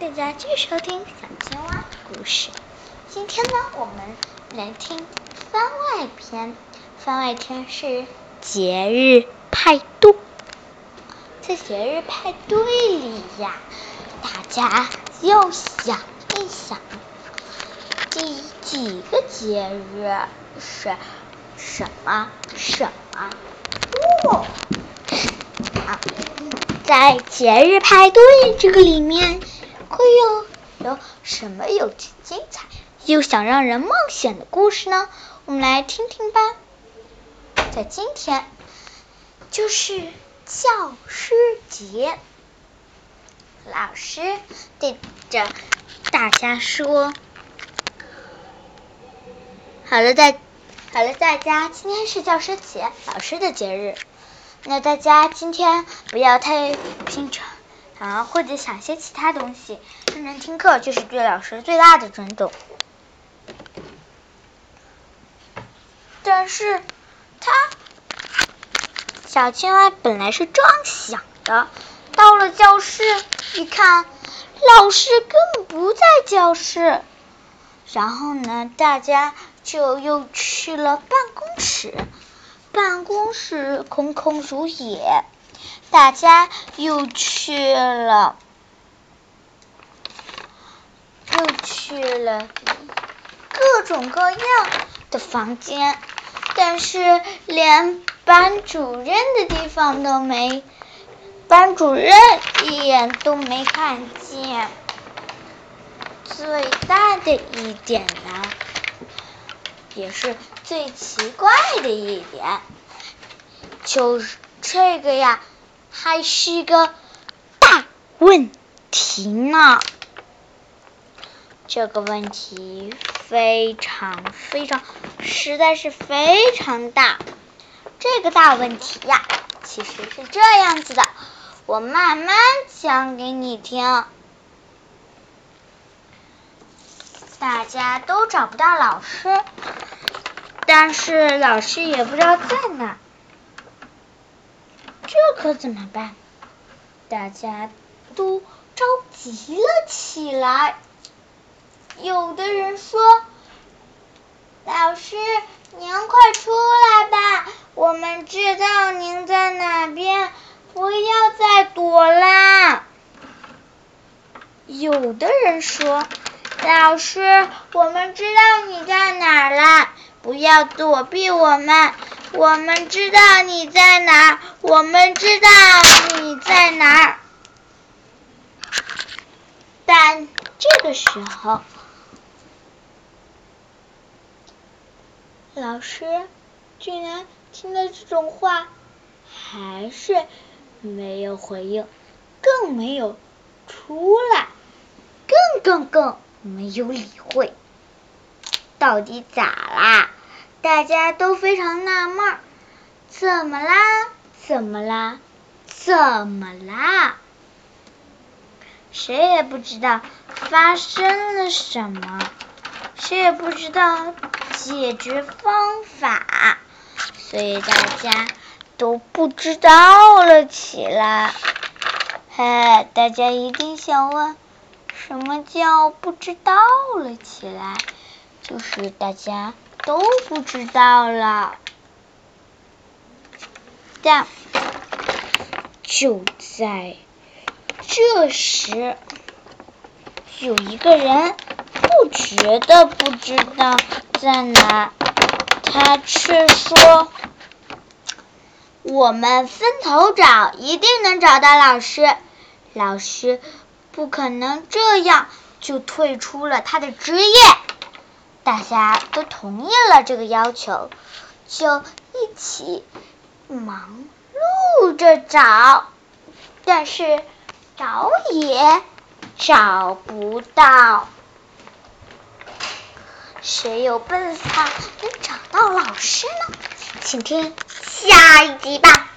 大家继续收听小青蛙故事。今天呢，我们来听番外篇。番外篇是节日派对。在节日派对里呀，大家要想一想，第几个节日是什么什么？哦，啊，在节日派对这个里面会有有什么有趣精彩又想让人冒险的故事呢？我们来听听吧。在今天就是教师节，老师对着大家说：“好了，大好了，大家，今天是教师节，老师的节日。那大家今天不要太平常啊，或者想些其他东西，认真听课就是对老师最大的尊重。但是他小青蛙本来是这样想的，到了教室一看，老师根本不在教室。然后呢，大家就又去了办公室，办公室空空如也。大家又去了，又去了各种各样的房间，但是连班主任的地方都没，班主任一眼都没看见。最大的一点呢，也是最奇怪的一点，就是这个呀，还是个大问题呢。这个问题非常非常，实在是非常大。这个大问题呀，其实是这样子的，我慢慢讲给你听。大家都找不到老师，但是老师也不知道在哪，可怎么办？大家都着急了起来。有的人说：“老师，您快出来吧，我们知道您在哪边，不要再躲啦。”有的人说。老师，我们知道你在哪儿了，不要躲避我们。我们知道你在哪儿，我们知道你在哪儿。但这个时候，老师居然听了这种话，还是没有回应，更没有出来，更更更。没有理会，到底咋啦？大家都非常纳闷，怎么啦？怎么啦？怎么啦？谁也不知道发生了什么，谁也不知道解决方法，所以大家都不知道了起来。嘿，大家一定想问。什么叫不知道了起来？就是大家都不知道了。但就在这时，有一个人不觉得不知道在哪，他却说：“我们分头找，一定能找到老师。”老师。不可能这样就退出了他的职业，大家都同意了这个要求，就一起忙碌着找，但是找也找不到。谁有办法能找到老师呢？请听下一集吧。